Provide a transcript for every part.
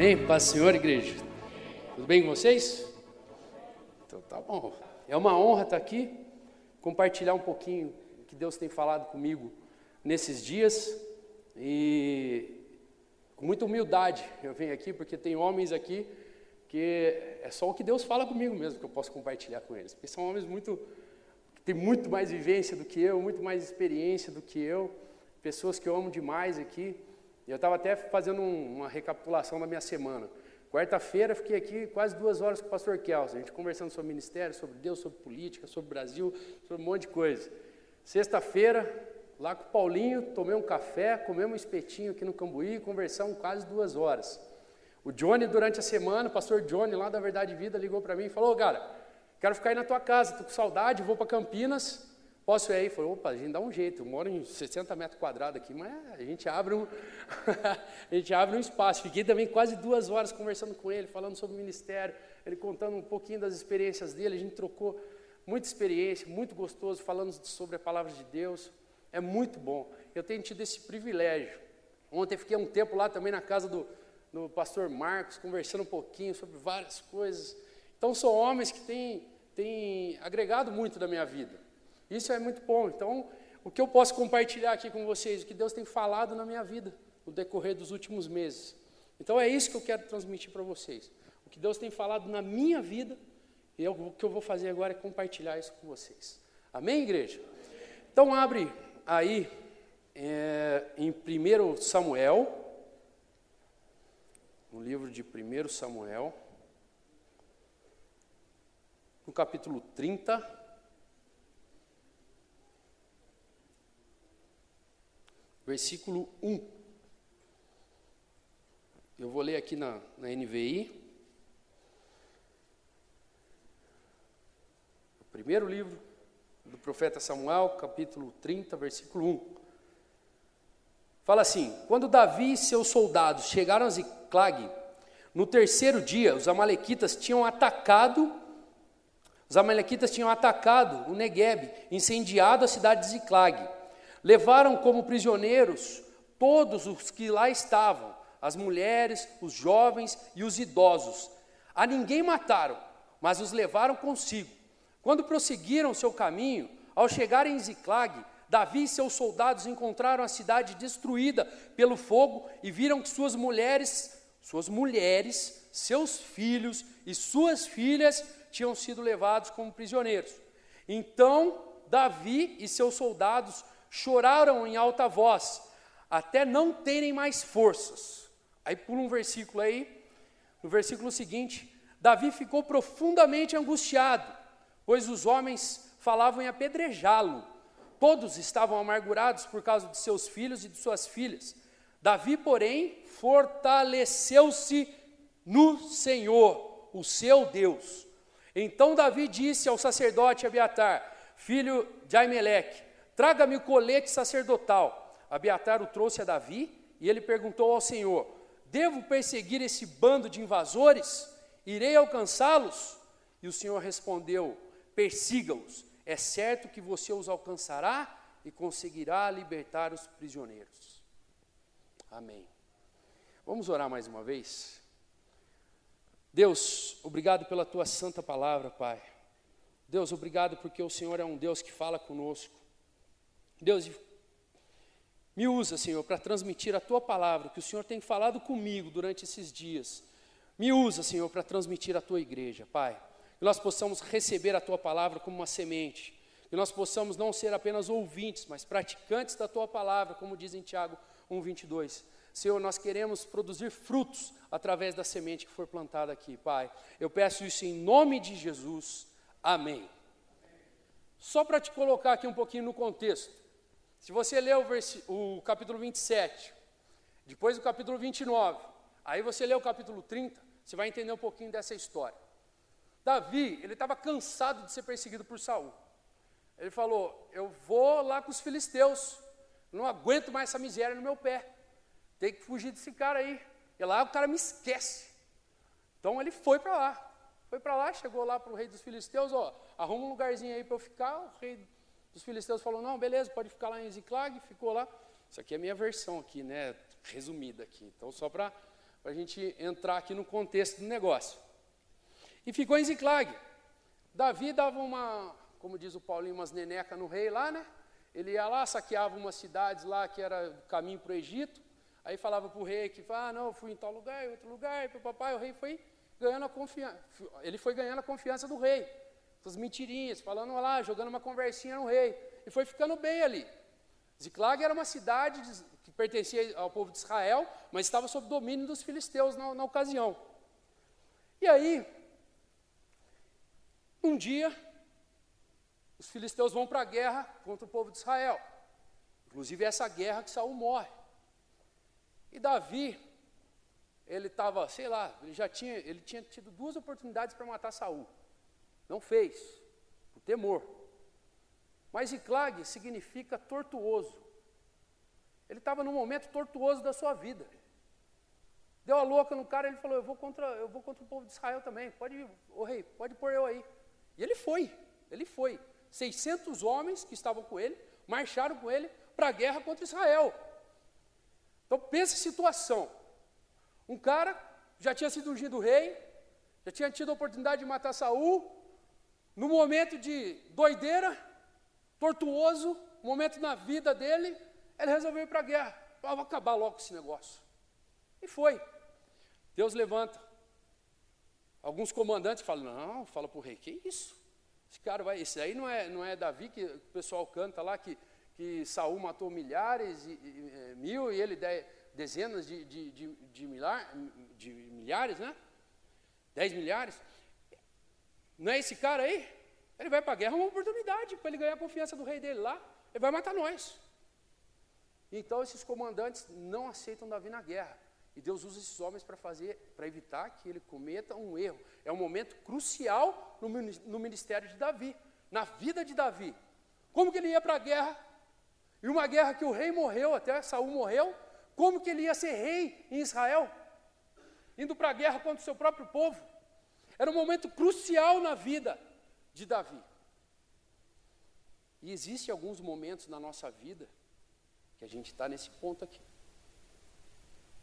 Amém? Paz Senhor, igreja. Tudo bem com vocês? Então tá bom. É uma honra estar aqui, compartilhar um pouquinho o que Deus tem falado comigo nesses dias. E com muita humildade eu venho aqui, porque tem homens aqui que é só o que Deus fala comigo mesmo que eu posso compartilhar com eles. Porque são homens muito que têm muito mais vivência do que eu, muito mais experiência do que eu, pessoas que eu amo demais aqui. Eu estava até fazendo um, uma recapitulação da minha semana. Quarta-feira fiquei aqui quase duas horas com o pastor Kelson, a gente conversando sobre ministério, sobre Deus, sobre política, sobre Brasil, sobre um monte de coisa. Sexta-feira, lá com o Paulinho, tomei um café, comemos um espetinho aqui no Cambuí conversamos quase duas horas. O Johnny, durante a semana, o pastor Johnny, lá da Verdade Vida, ligou para mim e falou: cara, quero ficar aí na tua casa, estou com saudade, vou para Campinas, Posso ir aí? Falei, opa, a gente dá um jeito, eu moro em 60 metros quadrados aqui, mas a gente abre um, a gente abre um espaço. Fiquei também quase duas horas conversando com ele, falando sobre o ministério, ele contando um pouquinho das experiências dele, a gente trocou muita experiência, muito gostoso, falando sobre a palavra de Deus. É muito bom. Eu tenho tido esse privilégio. Ontem fiquei um tempo lá também na casa do, do pastor Marcos, conversando um pouquinho sobre várias coisas. Então, são homens que têm, têm agregado muito da minha vida. Isso é muito bom. Então, o que eu posso compartilhar aqui com vocês, o que Deus tem falado na minha vida no decorrer dos últimos meses. Então, é isso que eu quero transmitir para vocês. O que Deus tem falado na minha vida, e eu, o que eu vou fazer agora é compartilhar isso com vocês. Amém, igreja? Então, abre aí é, em 1 Samuel, no livro de 1 Samuel, no capítulo 30. Versículo 1. Eu vou ler aqui na, na NVI. O primeiro livro do profeta Samuel, capítulo 30, versículo 1. Fala assim: Quando Davi e seus soldados chegaram a Ziclag, no terceiro dia, os amalequitas tinham atacado os amalequitas tinham atacado o Negueb, incendiado a cidade de Ziclag. Levaram como prisioneiros todos os que lá estavam, as mulheres, os jovens e os idosos. A ninguém mataram, mas os levaram consigo. Quando prosseguiram seu caminho, ao chegarem em Ziclag, Davi e seus soldados encontraram a cidade destruída pelo fogo e viram que suas mulheres, suas mulheres, seus filhos e suas filhas tinham sido levados como prisioneiros. Então Davi e seus soldados choraram em alta voz, até não terem mais forças. Aí pula um versículo aí, no versículo seguinte, Davi ficou profundamente angustiado, pois os homens falavam em apedrejá-lo. Todos estavam amargurados por causa de seus filhos e de suas filhas. Davi, porém, fortaleceu-se no Senhor, o seu Deus. Então Davi disse ao sacerdote Abiatar, filho de Aimeleque: Traga-me o colete sacerdotal. Abiatar o trouxe a Davi e ele perguntou ao Senhor: Devo perseguir esse bando de invasores? Irei alcançá-los? E o Senhor respondeu: Persiga-os. É certo que você os alcançará e conseguirá libertar os prisioneiros. Amém. Vamos orar mais uma vez? Deus, obrigado pela tua santa palavra, Pai. Deus, obrigado porque o Senhor é um Deus que fala conosco. Deus, me usa, Senhor, para transmitir a tua palavra, que o Senhor tem falado comigo durante esses dias. Me usa, Senhor, para transmitir a tua igreja, Pai. Que nós possamos receber a tua palavra como uma semente. Que nós possamos não ser apenas ouvintes, mas praticantes da tua palavra, como diz em Tiago 1:22. Senhor, nós queremos produzir frutos através da semente que for plantada aqui, Pai. Eu peço isso em nome de Jesus. Amém. Só para te colocar aqui um pouquinho no contexto. Se você ler o, o capítulo 27, depois o capítulo 29, aí você lê o capítulo 30, você vai entender um pouquinho dessa história. Davi, ele estava cansado de ser perseguido por Saul. Ele falou: Eu vou lá com os filisteus, não aguento mais essa miséria no meu pé. Tem que fugir desse cara aí. E lá o cara me esquece. Então ele foi para lá. Foi para lá, chegou lá para o rei dos filisteus, ó, arruma um lugarzinho aí para eu ficar. O rei os filisteus falou: não, beleza, pode ficar lá em Ziclag, ficou lá. Isso aqui é a minha versão aqui, né? Resumida aqui. Então, só para a gente entrar aqui no contexto do negócio. E ficou em Ziclag. Davi dava uma, como diz o Paulinho, umas neneca no rei lá, né? Ele ia lá, saqueava umas cidades lá que era caminho para o Egito, aí falava para o rei que, ah, não, fui em tal lugar, em outro lugar, e papai, o rei foi ganhando a confiança, ele foi ganhando a confiança do rei, essas mentirinhas, falando lá, jogando uma conversinha no rei, e foi ficando bem ali. Ziclag era uma cidade que pertencia ao povo de Israel, mas estava sob domínio dos filisteus na, na ocasião. E aí, um dia, os filisteus vão para a guerra contra o povo de Israel. Inclusive essa guerra que Saul morre. E Davi, ele estava, sei lá, ele já tinha, ele tinha tido duas oportunidades para matar Saul. Não fez, por temor. Mas Iclag significa tortuoso. Ele estava num momento tortuoso da sua vida. Deu a louca no cara, ele falou: Eu vou contra, eu vou contra o povo de Israel também. Pode, o rei, pode pôr eu aí. E ele foi, ele foi. 600 homens que estavam com ele, marcharam com ele para a guerra contra Israel. Então pense situação. Um cara já tinha sido ungido rei, já tinha tido a oportunidade de matar Saul, no momento de doideira, tortuoso, momento na vida dele, ele resolveu ir para a guerra. Ah, vou acabar logo esse negócio. E foi. Deus levanta. Alguns comandantes falam, não, fala para o rei, que isso? Esse cara vai, esse aí não é, não é Davi que o pessoal canta lá que, que Saul matou milhares, e, e, é, mil e ele de, dezenas de, de, de, de, de milhares, né? Dez milhares. Não é esse cara aí? Ele vai para a guerra, uma oportunidade para ele ganhar a confiança do rei dele lá. Ele vai matar nós. Então esses comandantes não aceitam Davi na guerra. E Deus usa esses homens para fazer, para evitar que ele cometa um erro. É um momento crucial no ministério de Davi, na vida de Davi. Como que ele ia para a guerra? E uma guerra que o rei morreu, até Saul morreu, como que ele ia ser rei em Israel? Indo para a guerra contra o seu próprio povo. Era um momento crucial na vida de Davi. E existem alguns momentos na nossa vida que a gente está nesse ponto aqui.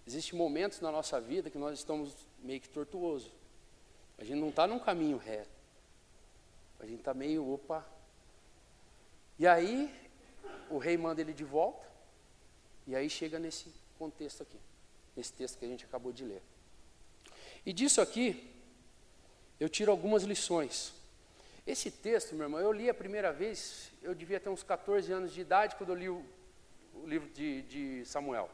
Existem momentos na nossa vida que nós estamos meio que tortuoso. A gente não está num caminho reto. A gente está meio, opa. E aí, o rei manda ele de volta. E aí chega nesse contexto aqui. Nesse texto que a gente acabou de ler. E disso aqui, eu tiro algumas lições. Esse texto, meu irmão, eu li a primeira vez, eu devia ter uns 14 anos de idade quando eu li o, o livro de, de Samuel.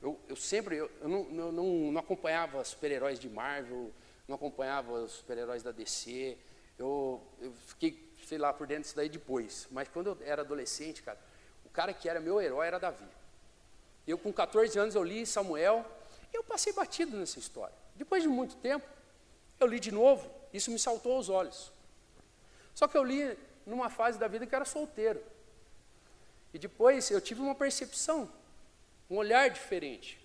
Eu, eu sempre, eu, eu, não, eu não, não acompanhava super-heróis de Marvel, não acompanhava os super-heróis da DC, eu, eu fiquei, sei lá, por dentro disso daí depois. Mas quando eu era adolescente, cara, o cara que era meu herói era Davi. Eu, com 14 anos, eu li Samuel, eu passei batido nessa história. Depois de muito tempo, eu li de novo, isso me saltou aos olhos. Só que eu li numa fase da vida que era solteiro. E depois eu tive uma percepção um olhar diferente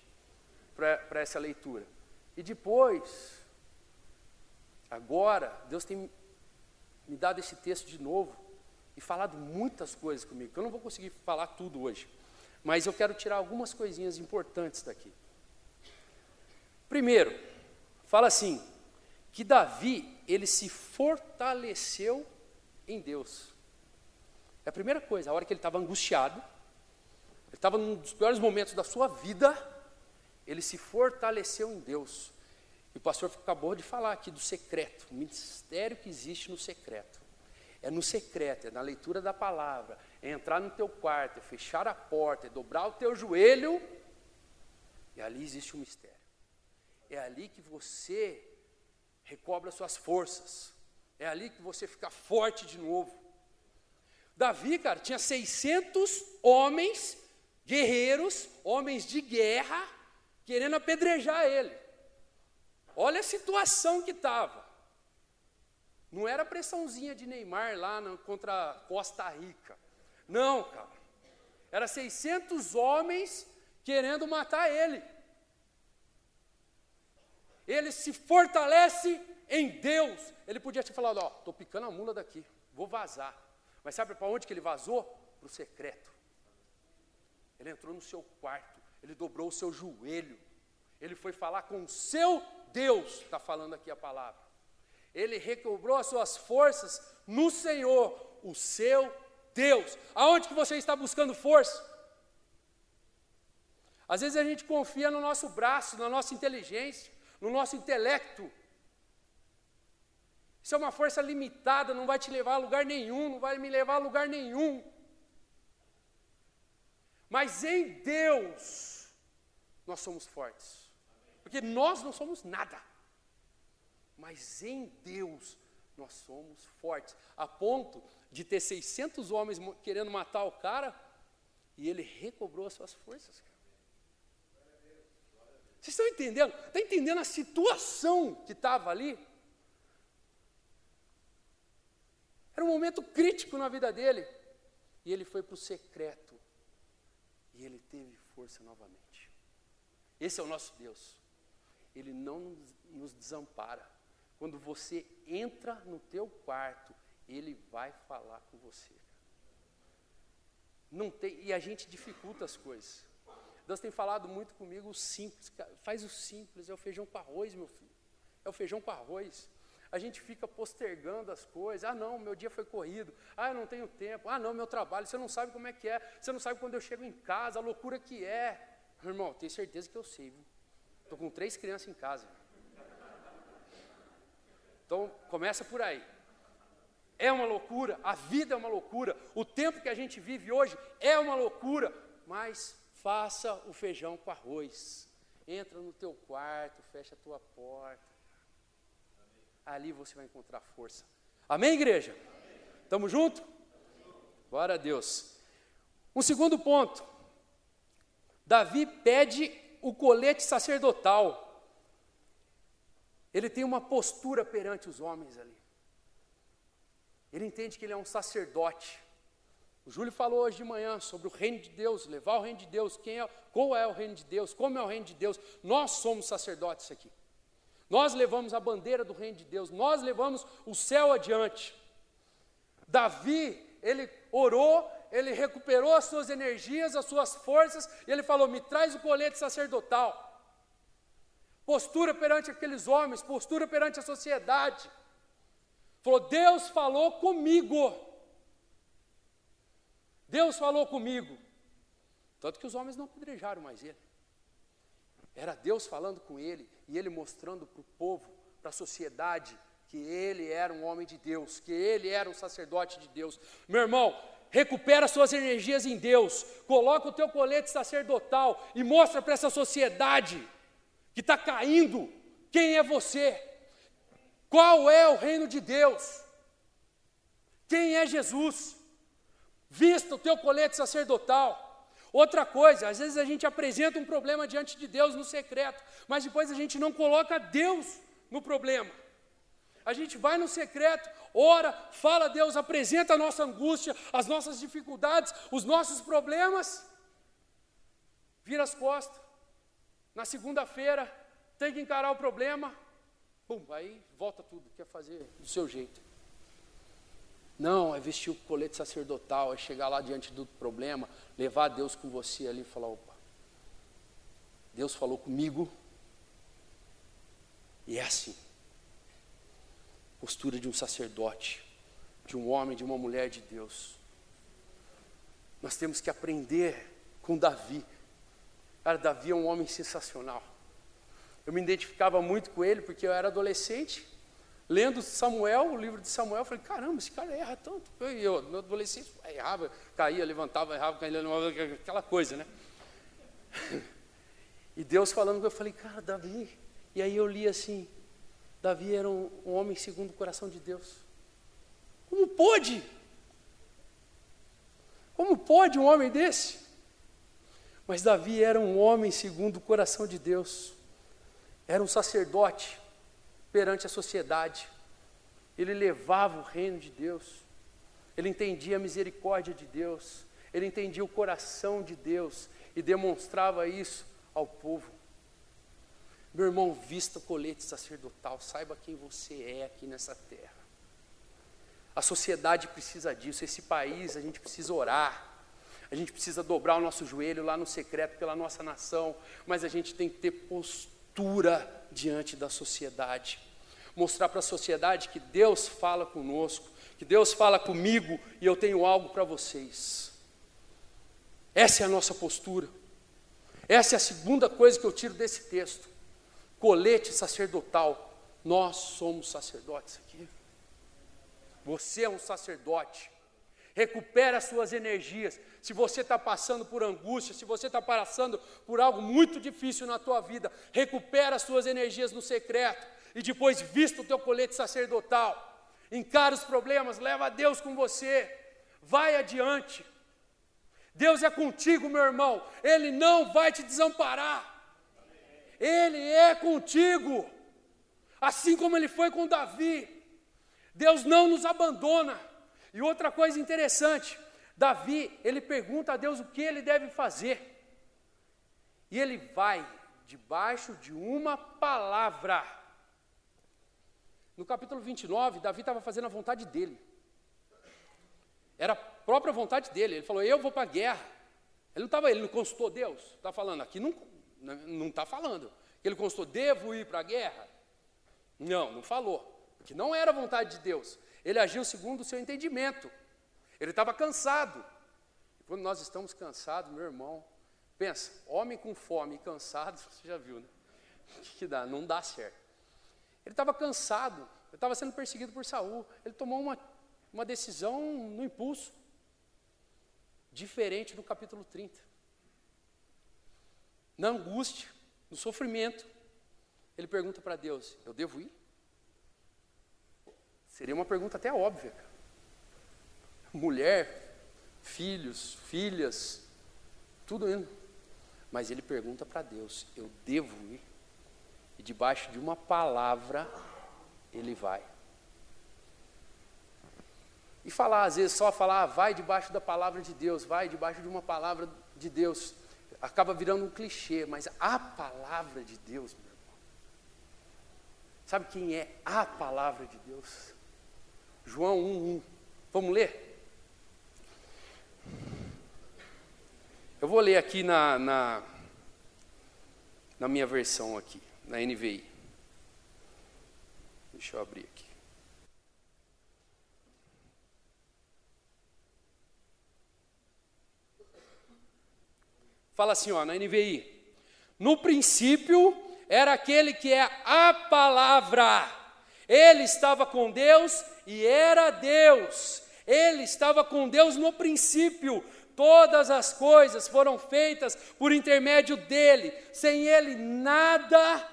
para essa leitura. E depois, agora, Deus tem me dado esse texto de novo e falado muitas coisas comigo, que eu não vou conseguir falar tudo hoje, mas eu quero tirar algumas coisinhas importantes daqui. Primeiro, fala assim, que Davi, ele se fortaleceu em Deus. É a primeira coisa, a hora que ele estava angustiado, ele estava num dos piores momentos da sua vida, ele se fortaleceu em Deus. E o pastor acabou de falar aqui do secreto, o mistério que existe no secreto. É no secreto, é na leitura da palavra, é entrar no teu quarto, é fechar a porta, é dobrar o teu joelho, e ali existe o um mistério. É ali que você recobra suas forças, é ali que você fica forte de novo. Davi, cara, tinha 600 homens guerreiros, homens de guerra, querendo apedrejar ele. Olha a situação que estava. Não era pressãozinha de Neymar lá no, contra Costa Rica. Não, cara. Era 600 homens querendo matar ele. Ele se fortalece em Deus. Ele podia ter falado: Ó, estou picando a mula daqui, vou vazar. Mas sabe para onde que ele vazou? Para o secreto. Ele entrou no seu quarto, ele dobrou o seu joelho, Ele foi falar com o seu Deus, está falando aqui a palavra. Ele recobrou as suas forças no Senhor, o seu Deus. Aonde que você está buscando força? Às vezes a gente confia no nosso braço, na nossa inteligência, no nosso intelecto. Isso é uma força limitada, não vai te levar a lugar nenhum, não vai me levar a lugar nenhum. Mas em Deus, nós somos fortes. Porque nós não somos nada. Mas em Deus, nós somos fortes. A ponto de ter 600 homens querendo matar o cara, e ele recobrou as suas forças. Vocês estão entendendo? Está entendendo a situação que estava ali? Era um momento crítico na vida dele. E ele foi para o secreto. E ele teve força novamente. Esse é o nosso Deus. Ele não nos desampara. Quando você entra no teu quarto, ele vai falar com você. Não tem, e a gente dificulta as coisas. Deus tem falado muito comigo o simples. Faz o simples, é o feijão com arroz, meu filho. É o feijão com arroz. A gente fica postergando as coisas. Ah, não, meu dia foi corrido. Ah, eu não tenho tempo. Ah, não, meu trabalho. Você não sabe como é que é. Você não sabe quando eu chego em casa, a loucura que é. Irmão, tenho certeza que eu sei. Estou com três crianças em casa. Então, começa por aí. É uma loucura, a vida é uma loucura, o tempo que a gente vive hoje é uma loucura, mas faça o feijão com arroz. Entra no teu quarto, fecha a tua porta. Ali você vai encontrar força. Amém, igreja? Estamos junto? Glória a Deus. Um segundo ponto. Davi pede o colete sacerdotal. Ele tem uma postura perante os homens ali. Ele entende que ele é um sacerdote. O Júlio falou hoje de manhã sobre o reino de Deus, levar o reino de Deus, quem é, qual é o reino de Deus, como é o reino de Deus. Nós somos sacerdotes aqui. Nós levamos a bandeira do reino de Deus, nós levamos o céu adiante. Davi, ele orou, ele recuperou as suas energias, as suas forças, e ele falou: Me traz o colete sacerdotal. Postura perante aqueles homens, postura perante a sociedade. Falou: Deus falou comigo. Deus falou comigo. Tanto que os homens não apedrejaram mais ele. Era Deus falando com ele e ele mostrando para o povo, para a sociedade, que ele era um homem de Deus, que ele era um sacerdote de Deus. Meu irmão, recupera suas energias em Deus, coloca o teu colete sacerdotal e mostra para essa sociedade que está caindo quem é você, qual é o reino de Deus, quem é Jesus. Vista o teu colete sacerdotal. Outra coisa, às vezes a gente apresenta um problema diante de Deus no secreto, mas depois a gente não coloca Deus no problema. A gente vai no secreto, ora, fala a Deus, apresenta a nossa angústia, as nossas dificuldades, os nossos problemas, vira as costas. Na segunda-feira, tem que encarar o problema, pum, aí volta tudo, quer fazer do seu jeito. Não, é vestir o colete sacerdotal, é chegar lá diante do problema, levar Deus com você ali e falar: opa, Deus falou comigo, e é assim. Postura de um sacerdote, de um homem, de uma mulher de Deus. Nós temos que aprender com Davi. Cara, Davi é um homem sensacional. Eu me identificava muito com ele porque eu era adolescente lendo Samuel, o livro de Samuel, falei, caramba, esse cara erra tanto. Eu, eu no adolescente, errava, caía, levantava, errava, caía, aquela coisa, né? E Deus falando eu falei, cara, Davi. E aí eu li assim, Davi era um, um homem segundo o coração de Deus. Como pode? Como pode um homem desse? Mas Davi era um homem segundo o coração de Deus. Era um sacerdote perante a sociedade. Ele levava o reino de Deus. Ele entendia a misericórdia de Deus. Ele entendia o coração de Deus e demonstrava isso ao povo. Meu irmão, vista o colete sacerdotal, saiba quem você é aqui nessa terra. A sociedade precisa disso, esse país a gente precisa orar. A gente precisa dobrar o nosso joelho lá no secreto pela nossa nação, mas a gente tem que ter postura diante da sociedade. Mostrar para a sociedade que Deus fala conosco, que Deus fala comigo e eu tenho algo para vocês. Essa é a nossa postura. Essa é a segunda coisa que eu tiro desse texto. Colete sacerdotal. Nós somos sacerdotes aqui. Você é um sacerdote. Recupera as suas energias. Se você está passando por angústia, se você está passando por algo muito difícil na tua vida, recupera as suas energias no secreto e depois vista o teu colete sacerdotal. Encara os problemas, leva Deus com você. Vai adiante. Deus é contigo, meu irmão. Ele não vai te desamparar. Ele é contigo. Assim como ele foi com Davi. Deus não nos abandona. E outra coisa interessante, Davi, ele pergunta a Deus o que ele deve fazer. E ele vai debaixo de uma palavra. No capítulo 29, Davi estava fazendo a vontade dele. Era a própria vontade dele. Ele falou: Eu vou para a guerra. Ele não estava, ele não consultou Deus. Está falando aqui, não está falando. Ele consultou, devo ir para a guerra? Não, não falou. Porque não era a vontade de Deus. Ele agiu segundo o seu entendimento. Ele estava cansado. Quando nós estamos cansados, meu irmão, pensa, homem com fome e cansado, você já viu, né? O que, dá? Não dá certo. Ele estava cansado, ele estava sendo perseguido por Saul. Ele tomou uma uma decisão no impulso, diferente do capítulo 30. Na angústia, no sofrimento, ele pergunta para Deus: Eu devo ir? Seria uma pergunta até óbvia. Mulher, filhos, filhas, tudo indo. Mas ele pergunta para Deus: Eu devo ir? E debaixo de uma palavra, ele vai. E falar, às vezes, só falar, ah, vai debaixo da palavra de Deus, vai debaixo de uma palavra de Deus, acaba virando um clichê, mas a palavra de Deus, meu irmão. Sabe quem é a palavra de Deus? João 1,1. Vamos ler? Eu vou ler aqui na, na, na minha versão aqui, na NVI. Deixa eu abrir aqui. Fala assim, ó, na NVI. No princípio era aquele que é a palavra. Ele estava com Deus e era Deus. Ele estava com Deus no princípio. Todas as coisas foram feitas por intermédio dele. Sem ele, nada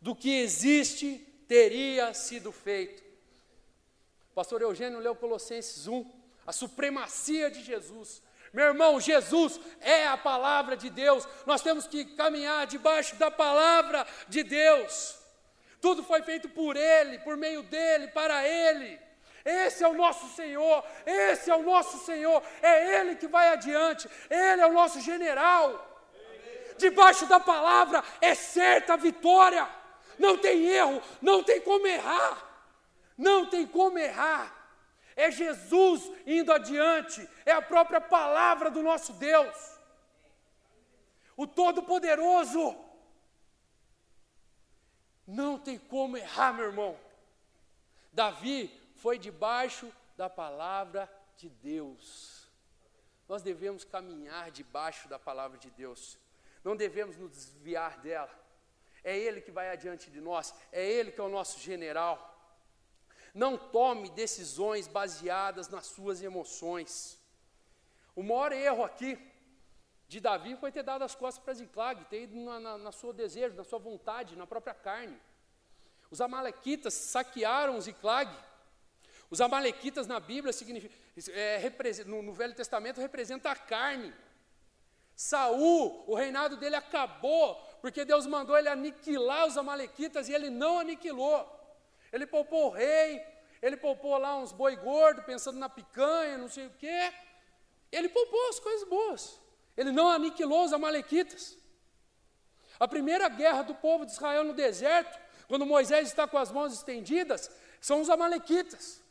do que existe teria sido feito. pastor Eugênio leu Colossenses 1, a supremacia de Jesus. Meu irmão, Jesus é a palavra de Deus. Nós temos que caminhar debaixo da palavra de Deus. Tudo foi feito por Ele, por meio dele, para Ele. Esse é o nosso Senhor, esse é o nosso Senhor, é Ele que vai adiante, Ele é o nosso general. Debaixo da palavra é certa a vitória, não tem erro, não tem como errar, não tem como errar. É Jesus indo adiante, é a própria palavra do nosso Deus, o Todo-Poderoso. Não tem como errar, meu irmão. Davi foi debaixo da palavra de Deus. Nós devemos caminhar debaixo da palavra de Deus, não devemos nos desviar dela. É Ele que vai adiante de nós, é Ele que é o nosso general. Não tome decisões baseadas nas suas emoções. O maior erro aqui de Davi foi ter dado as costas para Ziclag, ter ido na, na, na sua desejo, na sua vontade, na própria carne. Os amalequitas saquearam Ziclag. Os amalequitas na Bíblia é, no, no Velho Testamento representa a carne. Saul, o reinado dele acabou, porque Deus mandou ele aniquilar os amalequitas e ele não aniquilou. Ele poupou o rei, ele poupou lá uns boi gordo, pensando na picanha, não sei o quê. Ele poupou as coisas boas. Ele não aniquilou os amalequitas. A primeira guerra do povo de Israel no deserto, quando Moisés está com as mãos estendidas, são os amalequitas.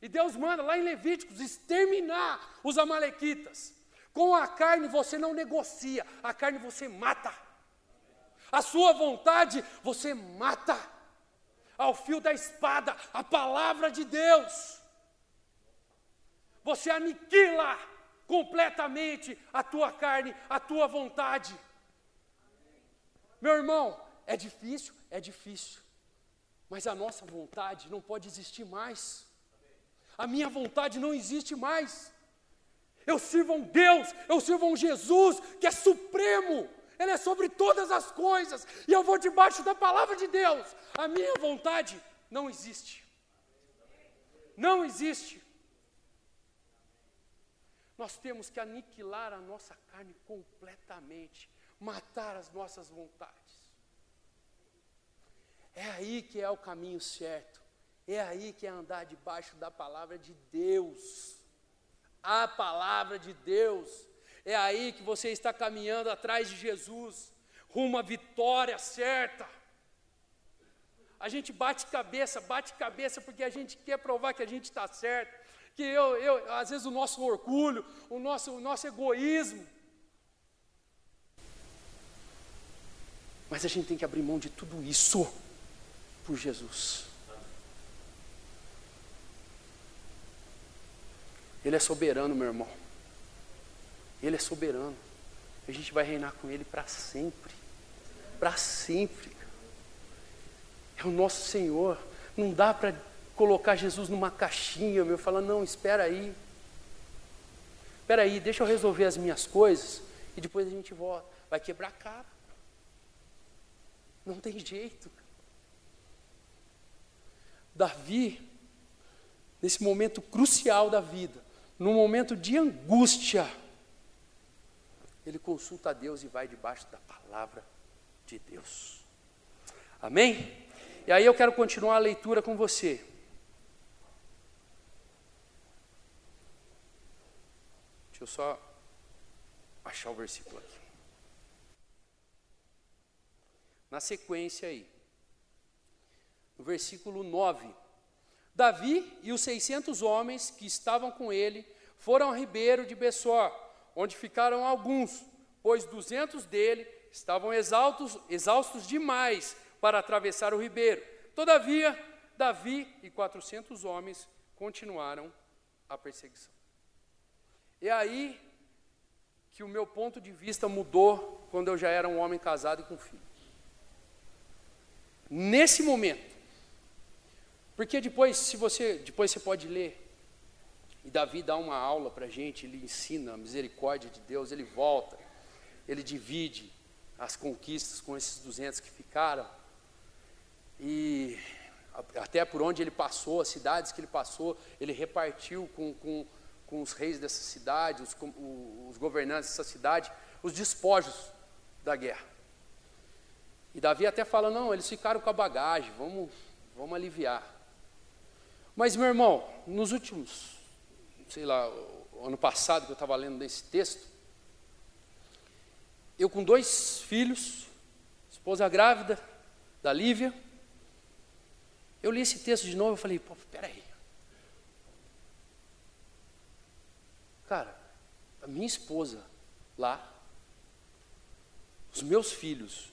E Deus manda lá em Levíticos exterminar os amalequitas. Com a carne você não negocia, a carne você mata. A sua vontade você mata. Ao fio da espada, a palavra de Deus. Você aniquila completamente a tua carne, a tua vontade. Meu irmão, é difícil? É difícil. Mas a nossa vontade não pode existir mais. A minha vontade não existe mais. Eu sirvo a um Deus, eu sirvo a um Jesus que é supremo, Ele é sobre todas as coisas, e eu vou debaixo da palavra de Deus. A minha vontade não existe. Não existe. Nós temos que aniquilar a nossa carne completamente, matar as nossas vontades. É aí que é o caminho certo. É aí que é andar debaixo da palavra de Deus. A palavra de Deus. É aí que você está caminhando atrás de Jesus, rumo à vitória certa. A gente bate cabeça, bate cabeça porque a gente quer provar que a gente está certo. Que eu, eu, às vezes o nosso orgulho, o nosso, o nosso egoísmo. Mas a gente tem que abrir mão de tudo isso por Jesus. Ele é soberano, meu irmão. Ele é soberano. A gente vai reinar com Ele para sempre. Para sempre. É o nosso Senhor. Não dá para colocar Jesus numa caixinha, meu, falar, não, espera aí. Espera aí, deixa eu resolver as minhas coisas e depois a gente volta. Vai quebrar a cara. Não tem jeito. Davi, nesse momento crucial da vida, no momento de angústia, ele consulta a Deus e vai debaixo da palavra de Deus. Amém? E aí eu quero continuar a leitura com você. Deixa eu só achar o versículo aqui. Na sequência aí, no versículo 9. Davi e os seiscentos homens que estavam com ele foram ao ribeiro de Bessor, onde ficaram alguns, pois duzentos dele estavam exaltos, exaustos demais para atravessar o ribeiro. Todavia, Davi e quatrocentos homens continuaram a perseguição. E aí que o meu ponto de vista mudou quando eu já era um homem casado e com filho. Nesse momento, porque depois, se você, depois você pode ler, e Davi dá uma aula para a gente, ele ensina a misericórdia de Deus, ele volta, ele divide as conquistas com esses 200 que ficaram, e até por onde ele passou, as cidades que ele passou, ele repartiu com, com, com os reis dessa cidade, os, os governantes dessa cidade, os despojos da guerra. E Davi até fala: não, eles ficaram com a bagagem, vamos, vamos aliviar. Mas, meu irmão, nos últimos, sei lá, ano passado que eu estava lendo esse texto, eu com dois filhos, esposa grávida, da Lívia, eu li esse texto de novo e falei, pô, peraí. Cara, a minha esposa lá, os meus filhos,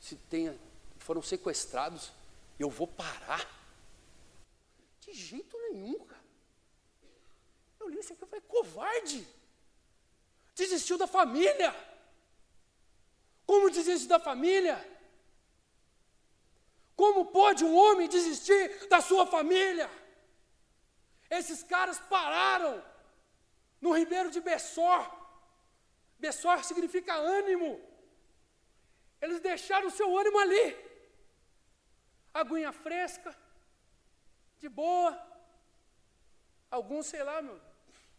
se tenha, foram sequestrados, eu vou parar de jeito nenhum, cara. Eu li isso aqui e falei, covarde. Desistiu da família. Como desiste da família? Como pode um homem desistir da sua família? Esses caras pararam no ribeiro de Bessor. Bessor significa ânimo. Eles deixaram o seu ânimo ali. Aguinha fresca, de boa. Alguns, sei lá, meu,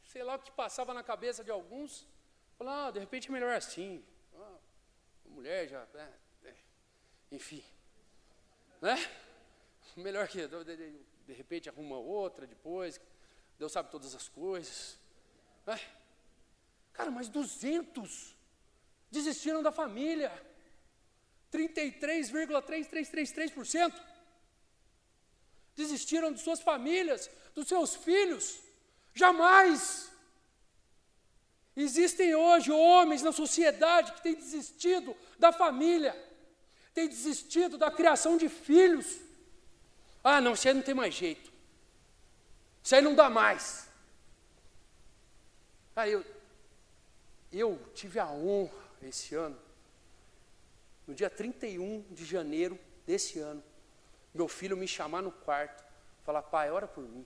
sei lá o que passava na cabeça de alguns. Falaram, ah, de repente é melhor assim. Ah, mulher já, é, é, enfim. Né? Melhor que, de, repente arruma outra depois. Deus sabe todas as coisas. Né? Cara, mas 200 desistiram da família. 33,3333% desistiram de suas famílias, dos seus filhos. Jamais. Existem hoje homens na sociedade que têm desistido da família, têm desistido da criação de filhos. Ah, não, isso aí não tem mais jeito. Isso aí não dá mais. Ah, eu, eu tive a honra esse ano, no dia 31 de janeiro desse ano, meu filho me chamar no quarto, falar, pai, ora por mim.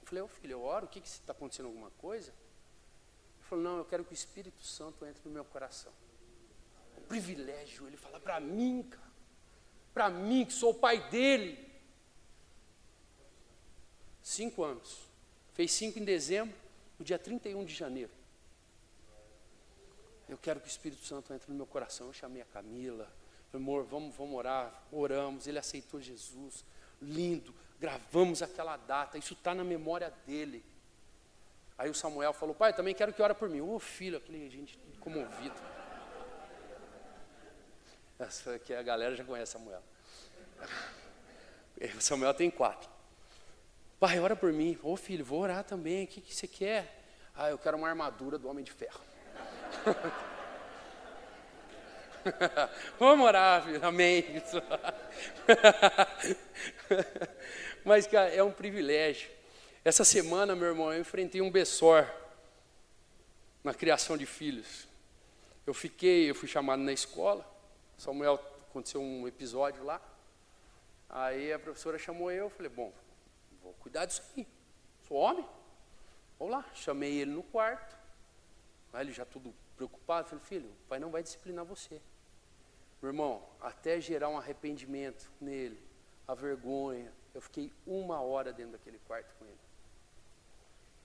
Eu falei, ô filho, eu oro, o que está acontecendo alguma coisa? Ele falou, não, eu quero que o Espírito Santo entre no meu coração. Um privilégio ele falar para mim, cara. Para mim, que sou o pai dele. Cinco anos. Fez cinco em dezembro, no dia 31 de janeiro. Eu quero que o Espírito Santo entre no meu coração. Eu chamei a Camila. Amor, vamos, vamos orar. Oramos. Ele aceitou Jesus. Lindo. Gravamos aquela data. Isso está na memória dele. Aí o Samuel falou, pai, também quero que ore por mim. Ô oh, filho, aquele gente comovido. Essa aqui a galera já conhece Samuel. Samuel tem quatro. Pai, ora por mim. Ô filho, vou orar também. O que, que você quer? Ah, eu quero uma armadura do Homem de Ferro. Vamos orar, filho. Amém. Mas, cara, é um privilégio. Essa semana, meu irmão, eu enfrentei um Bessor na criação de filhos. Eu fiquei, eu fui chamado na escola. Samuel aconteceu um episódio lá. Aí a professora chamou eu, eu falei, bom, cuidar disso aí. Sou homem. Vou lá, chamei ele no quarto. Aí ele já tudo preocupado, falei, filho, o pai não vai disciplinar você. Meu irmão, até gerar um arrependimento nele, a vergonha, eu fiquei uma hora dentro daquele quarto com ele.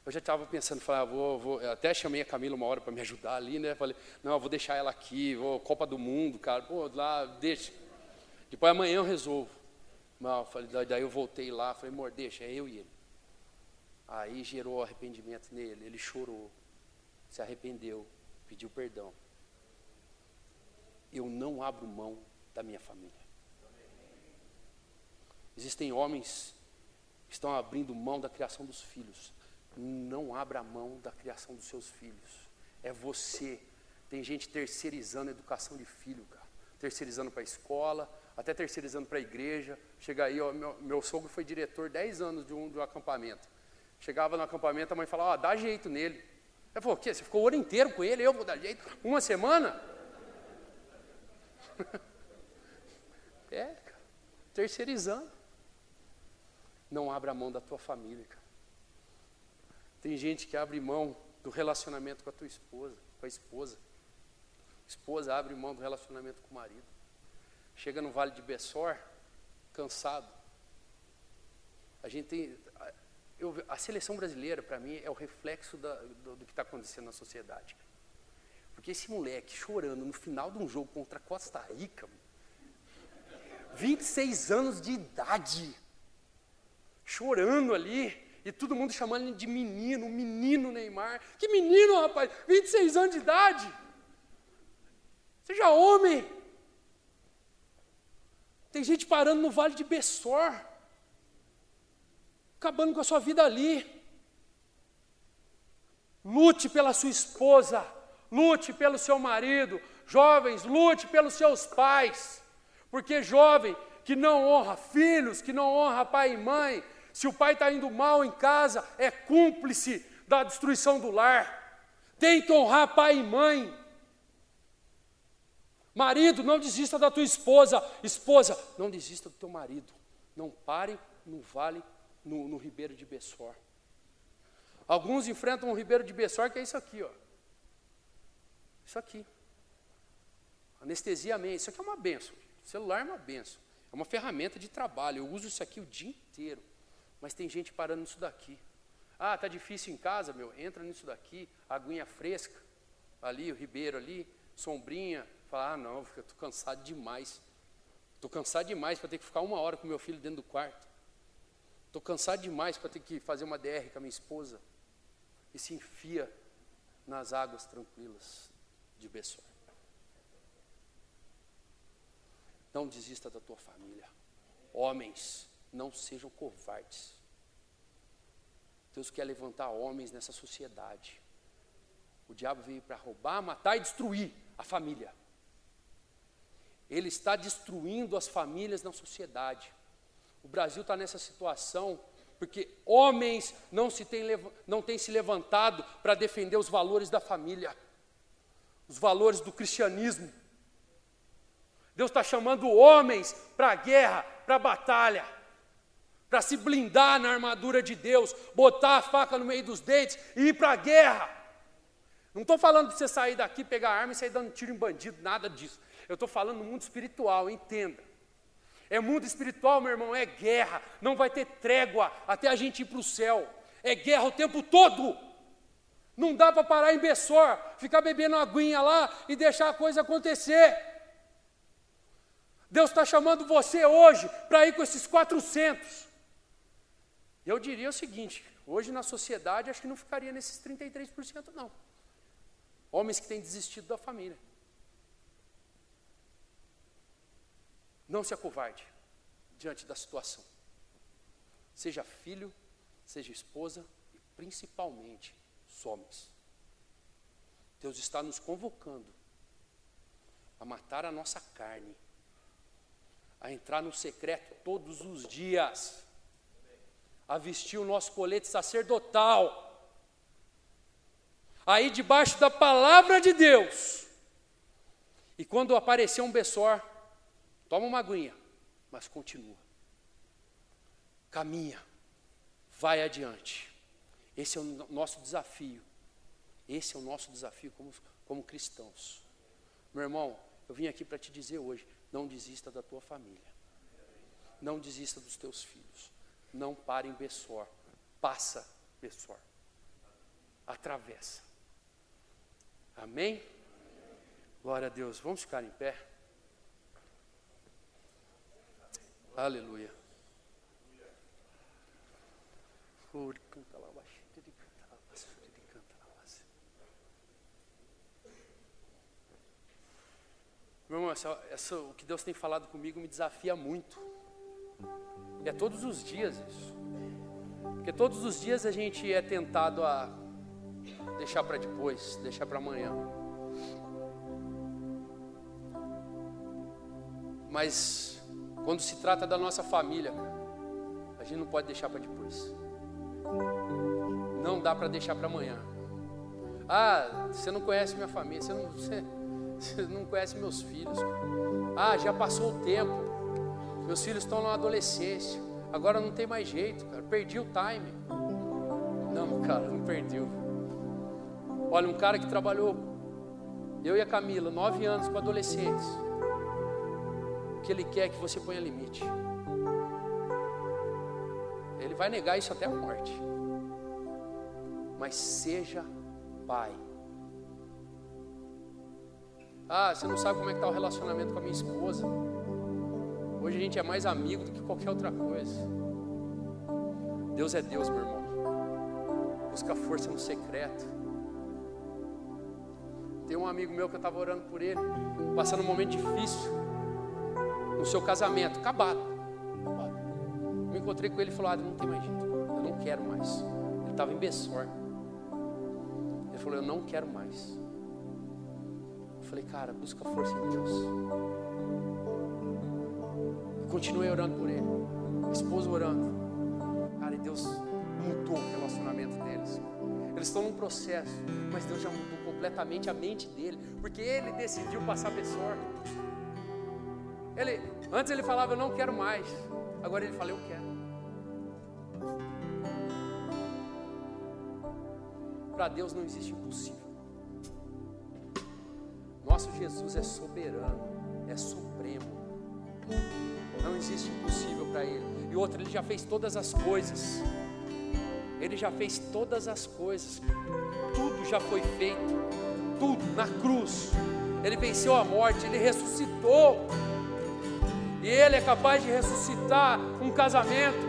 Eu já estava pensando, falei, ah, vou, vou, até chamei a Camila uma hora para me ajudar ali, né? Falei, não, eu vou deixar ela aqui, vou, Copa do Mundo, cara, pô, lá, deixa. Depois amanhã eu resolvo. Não, falei, daí eu voltei lá, falei, amor, deixa, é eu e ele. Aí gerou arrependimento nele, ele chorou se arrependeu, pediu perdão. Eu não abro mão da minha família. Existem homens que estão abrindo mão da criação dos filhos. Não abra mão da criação dos seus filhos. É você. Tem gente terceirizando a educação de filho, cara. Terceirizando para a escola, até terceirizando para a igreja. Chega aí, ó, meu, meu sogro foi diretor 10 anos de um, de um acampamento. Chegava no acampamento, a mãe falava, ó, dá jeito nele. Ele falou, o quê? Você ficou o ano inteiro com ele, eu vou dar jeito? Uma semana? é, cara. Terceirizando. Não abra mão da tua família, cara. Tem gente que abre mão do relacionamento com a tua esposa, com a esposa. A esposa abre mão do relacionamento com o marido. Chega no Vale de Bessor, cansado. A gente tem, eu, a seleção brasileira, para mim, é o reflexo da, do, do, que está acontecendo na sociedade. Porque esse moleque chorando no final de um jogo contra Costa Rica, 26 anos de idade, chorando ali, e todo mundo chamando ele de menino, menino Neymar. Que menino, rapaz? 26 anos de idade. Seja homem. Tem gente parando no Vale de Bessor acabando com a sua vida ali. Lute pela sua esposa, lute pelo seu marido, jovens, lute pelos seus pais, porque jovem que não honra filhos, que não honra pai e mãe, se o pai está indo mal em casa, é cúmplice da destruição do lar. Tem que honrar pai e mãe. Marido, não desista da tua esposa. Esposa, não desista do teu marido. Não pare no vale no, no Ribeiro de Bessor. Alguns enfrentam o Ribeiro de Bessor, que é isso aqui, ó. Isso aqui. Anestesia mente. Isso aqui é uma benção. O celular é uma benção. É uma ferramenta de trabalho. Eu uso isso aqui o dia inteiro. Mas tem gente parando nisso daqui. Ah, tá difícil em casa, meu. Entra nisso daqui, aguinha fresca. Ali, o ribeiro ali, sombrinha. Fala, ah, não, eu estou cansado demais. Estou cansado demais para ter que ficar uma hora com meu filho dentro do quarto. Estou cansado demais para ter que fazer uma DR com a minha esposa. E se enfia nas águas tranquilas de Bessor. Não desista da tua família. Homens, não sejam covardes. Deus quer levantar homens nessa sociedade. O diabo veio para roubar, matar e destruir a família. Ele está destruindo as famílias na sociedade. O Brasil está nessa situação porque homens não, se têm, não têm se levantado para defender os valores da família, os valores do cristianismo. Deus está chamando homens para a guerra, para a batalha, para se blindar na armadura de Deus, botar a faca no meio dos dentes e ir para a guerra. Não estou falando para você sair daqui, pegar arma e sair dando tiro em bandido, nada disso. Eu estou falando no mundo espiritual, entenda. É mundo espiritual, meu irmão, é guerra. Não vai ter trégua até a gente ir para o céu. É guerra o tempo todo. Não dá para parar em Bessor, ficar bebendo aguinha lá e deixar a coisa acontecer. Deus está chamando você hoje para ir com esses 400. Eu diria o seguinte: hoje na sociedade acho que não ficaria nesses 33%, não. Homens que têm desistido da família. Não se acovarde diante da situação. Seja filho, seja esposa e principalmente os homens. Deus está nos convocando a matar a nossa carne, a entrar no secreto todos os dias, a vestir o nosso colete sacerdotal, a ir debaixo da palavra de Deus. E quando aparecer um Bessor, Toma uma aguinha, mas continua. Caminha, vai adiante. Esse é o nosso desafio. Esse é o nosso desafio como, como cristãos. Meu irmão, eu vim aqui para te dizer hoje: não desista da tua família. Não desista dos teus filhos. Não pare em Bessor. Passa Bessor. Atravessa. Amém? Glória a Deus. Vamos ficar em pé. Aleluia. Meu irmão, essa, essa, o que Deus tem falado comigo me desafia muito. É todos os dias isso. Porque todos os dias a gente é tentado a deixar para depois, deixar para amanhã. Mas quando se trata da nossa família, a gente não pode deixar para depois. Não dá para deixar para amanhã. Ah, você não conhece minha família, você não, você, você não conhece meus filhos. Ah, já passou o tempo. Meus filhos estão na adolescência. Agora não tem mais jeito, cara. Perdi o time. Não, cara, não perdeu. Olha, um cara que trabalhou, eu e a Camila, nove anos com adolescentes que Ele quer que você ponha limite. Ele vai negar isso até a morte. Mas seja pai. Ah, você não sabe como é que está o relacionamento com a minha esposa. Hoje a gente é mais amigo do que qualquer outra coisa. Deus é Deus, meu irmão. Busca força no secreto. Tem um amigo meu que eu estava orando por ele, passando um momento difícil seu casamento, acabado. acabado. Me encontrei com ele e falou: ah, não tem mais jeito, eu não quero mais. Ele estava em Bessor. Ele falou: eu não quero mais. Eu falei, cara, busca força em Deus. E continuei orando por ele. A esposa orando. Cara, e Deus mudou o relacionamento deles. Eles estão num processo, mas Deus já mudou completamente a mente dele, porque ele decidiu passar Bessor. Ele, antes ele falava, eu não quero mais. Agora ele fala, eu quero. Para Deus não existe impossível. Nosso Jesus é soberano, é supremo. Não existe impossível para Ele. E outro, Ele já fez todas as coisas. Ele já fez todas as coisas. Tudo já foi feito. Tudo na cruz. Ele venceu a morte, Ele ressuscitou. E Ele é capaz de ressuscitar um casamento.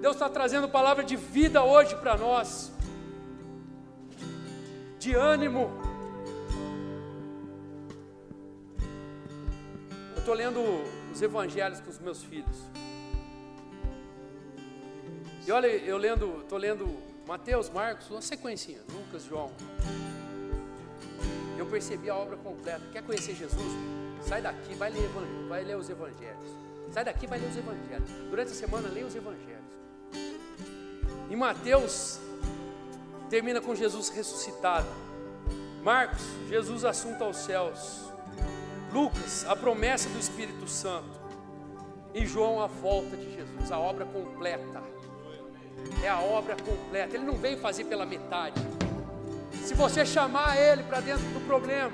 Deus está trazendo palavra de vida hoje para nós, de ânimo. Eu estou lendo os evangelhos com os meus filhos. E olha, eu lendo, estou lendo Mateus, Marcos, uma sequencinha, Lucas, João. Percebi a obra completa. Quer conhecer Jesus? Sai daqui, vai ler, vai ler os evangelhos. Sai daqui, vai ler os evangelhos. Durante a semana, leia os evangelhos. Em Mateus, termina com Jesus ressuscitado. Marcos, Jesus assunto aos céus. Lucas, a promessa do Espírito Santo. E João, a volta de Jesus, a obra completa. É a obra completa. Ele não veio fazer pela metade. Se você chamar ele para dentro do problema,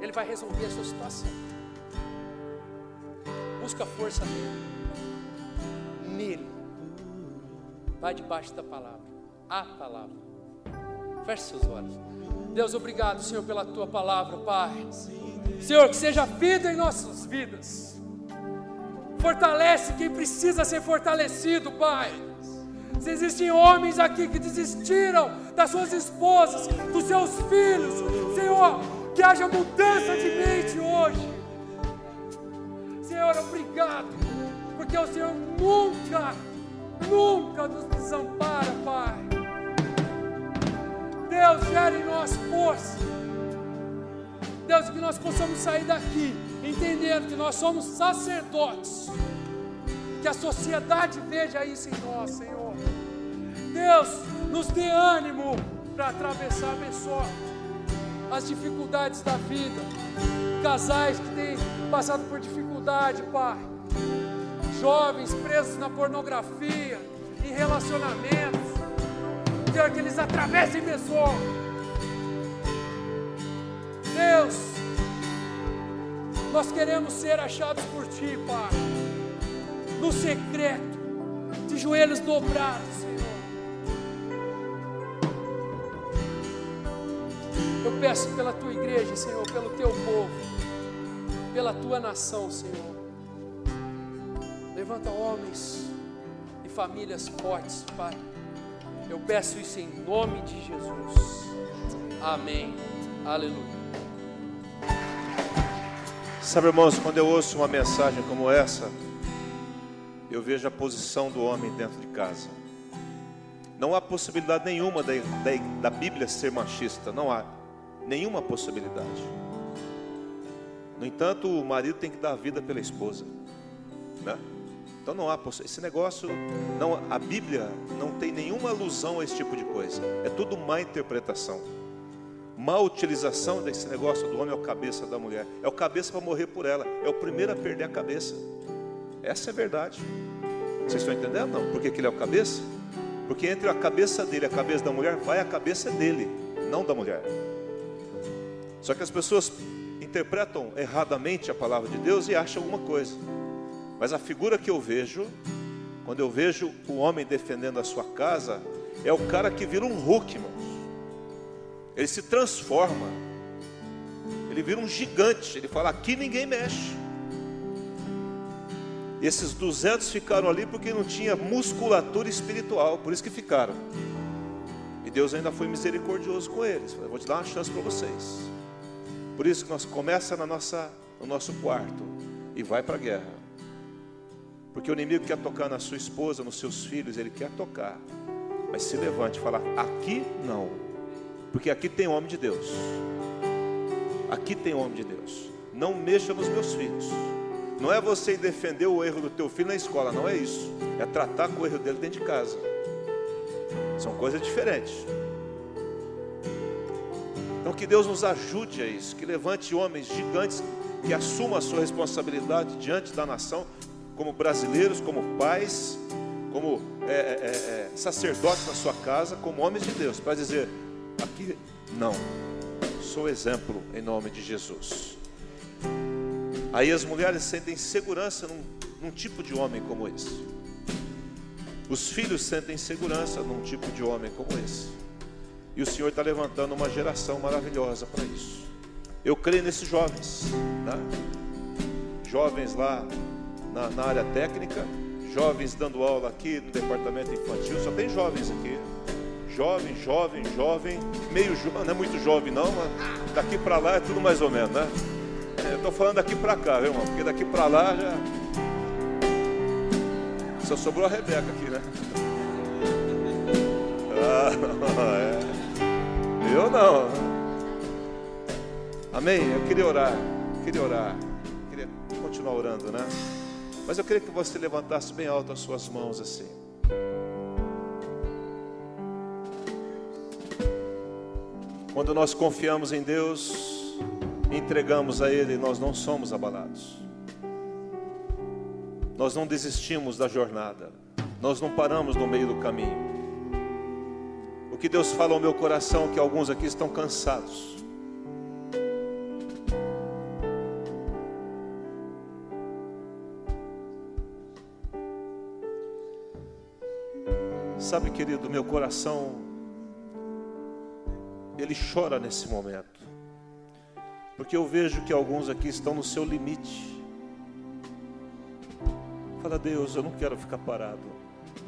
ele vai resolver a sua situação. Busca força nele. Nele. Vai debaixo da palavra. A palavra. Feche seus olhos. Deus, obrigado, Senhor, pela tua palavra, Pai. Senhor, que seja vida em nossas vidas. Fortalece quem precisa ser fortalecido, Pai. Se existem homens aqui que desistiram das suas esposas, dos seus filhos, Senhor, que haja mudança de mente hoje. Senhor, obrigado, porque o Senhor nunca, nunca nos desampara, Pai. Deus, gere em nós força. Deus, que nós possamos sair daqui entendendo que nós somos sacerdotes. Que a sociedade veja isso em nós, Senhor. Deus, nos dê ânimo para atravessar, abençoa as dificuldades da vida. Casais que têm passado por dificuldade, Pai. Jovens presos na pornografia, em relacionamentos. Senhor, que eles atravessem pessoas. Deus, nós queremos ser achados por Ti, Pai, no secreto, de joelhos dobrados, Senhor. Eu peço pela Tua igreja, Senhor, pelo Teu povo, pela Tua nação, Senhor. Levanta homens e famílias fortes, Pai. Eu peço isso em nome de Jesus. Amém. Aleluia. Sabe, irmãos, quando eu ouço uma mensagem como essa, eu vejo a posição do homem dentro de casa. Não há possibilidade nenhuma da, da, da Bíblia ser machista, não há nenhuma possibilidade. No entanto, o marido tem que dar vida pela esposa, né? Então não há esse negócio, não, a Bíblia não tem nenhuma alusão a esse tipo de coisa. É tudo má interpretação. Má utilização desse negócio do homem é o cabeça da mulher. É o cabeça para morrer por ela. É o primeiro a perder a cabeça. Essa é a verdade. Vocês estão entendendo? Não. Por que, que ele é o cabeça? Porque entre a cabeça dele e a cabeça da mulher, vai a cabeça dele, não da mulher. Só que as pessoas interpretam erradamente a palavra de Deus e acham alguma coisa. Mas a figura que eu vejo, quando eu vejo o homem defendendo a sua casa, é o cara que vira um Hulk, irmãos. Ele se transforma. Ele vira um gigante. Ele fala: aqui ninguém mexe. Esses 200 ficaram ali porque não tinha musculatura espiritual, por isso que ficaram. E Deus ainda foi misericordioso com eles. Vou te dar uma chance para vocês. Por isso que nós começa na nossa, no nosso quarto e vai para a guerra. Porque o inimigo quer tocar na sua esposa, nos seus filhos, ele quer tocar. Mas se levante e fala: aqui não. Porque aqui tem homem de Deus. Aqui tem homem de Deus. Não mexa nos meus filhos. Não é você defender o erro do teu filho na escola, não é isso. É tratar com o erro dele dentro de casa. São coisas diferentes. Então que Deus nos ajude a isso, que levante homens gigantes que assumam a sua responsabilidade diante da nação, como brasileiros, como pais, como é, é, é, é, sacerdotes na sua casa, como homens de Deus, para dizer: aqui não, sou exemplo em nome de Jesus. Aí as mulheres sentem segurança num, num tipo de homem como esse. Os filhos sentem segurança num tipo de homem como esse. E o Senhor está levantando uma geração maravilhosa para isso. Eu creio nesses jovens, né? jovens lá na, na área técnica, jovens dando aula aqui no departamento infantil, só tem jovens aqui. Jovem, jovem, jovem, meio jovem, não é muito jovem não, mas daqui para lá é tudo mais ou menos, né? Estou falando daqui para cá, viu, irmão? Porque daqui para lá já. Só sobrou a Rebeca aqui, né? Ah, é. Eu não. Amém? Eu queria orar. Queria orar. Queria continuar orando, né? Mas eu queria que você levantasse bem alto as suas mãos assim. Quando nós confiamos em Deus, entregamos a Ele, nós não somos abalados. Nós não desistimos da jornada. Nós não paramos no meio do caminho. O que Deus fala ao meu coração é que alguns aqui estão cansados. Sabe, querido, meu coração, ele chora nesse momento, porque eu vejo que alguns aqui estão no seu limite. Fala, Deus, eu não quero ficar parado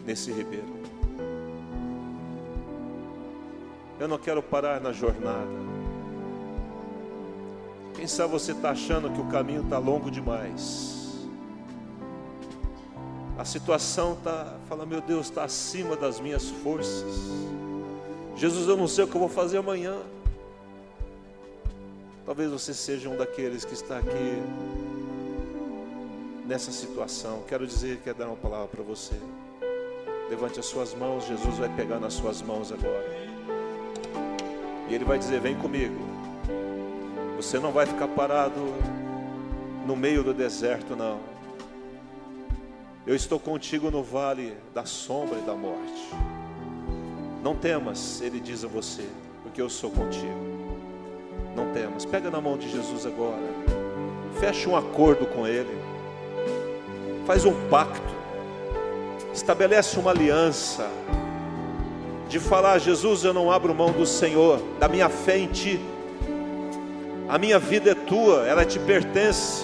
nesse ribeiro, eu não quero parar na jornada. Quem sabe você está achando que o caminho está longo demais a situação está, fala, meu Deus, está acima das minhas forças. Jesus, eu não sei o que eu vou fazer amanhã. Talvez você seja um daqueles que está aqui nessa situação. Quero dizer, quero dar uma palavra para você. Levante as suas mãos, Jesus vai pegar nas suas mãos agora. E Ele vai dizer: Vem comigo. Você não vai ficar parado no meio do deserto, não. Eu estou contigo no vale da sombra e da morte. Não temas, ele diz a você, porque eu sou contigo. Não temas. Pega na mão de Jesus agora. Fecha um acordo com ele. Faz um pacto. Estabelece uma aliança de falar: Jesus, eu não abro mão do Senhor, da minha fé em Ti. A minha vida é tua, ela te pertence.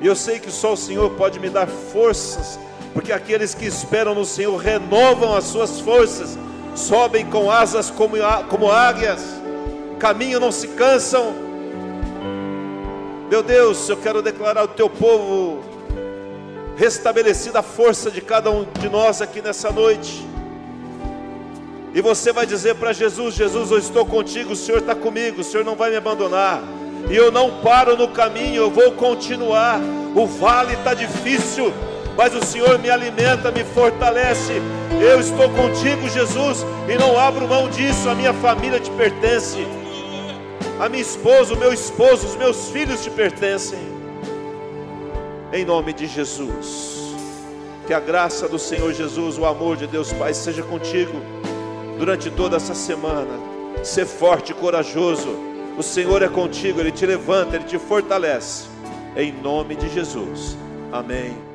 E eu sei que só o Senhor pode me dar forças, porque aqueles que esperam no Senhor renovam as suas forças, sobem com asas como, como águias, caminham, não se cansam. Meu Deus, eu quero declarar ao teu povo restabelecida a força de cada um de nós aqui nessa noite. E você vai dizer para Jesus: Jesus, eu estou contigo, o Senhor está comigo, o Senhor não vai me abandonar e eu não paro no caminho, eu vou continuar. O vale está difícil, mas o Senhor me alimenta, me fortalece. Eu estou contigo, Jesus, e não abro mão disso. A minha família te pertence, a minha esposa, o meu esposo, os meus filhos te pertencem. Em nome de Jesus, que a graça do Senhor Jesus, o amor de Deus Pai, seja contigo durante toda essa semana. Ser forte e corajoso o Senhor é contigo, Ele te levanta, Ele te fortalece. Em nome de Jesus. Amém.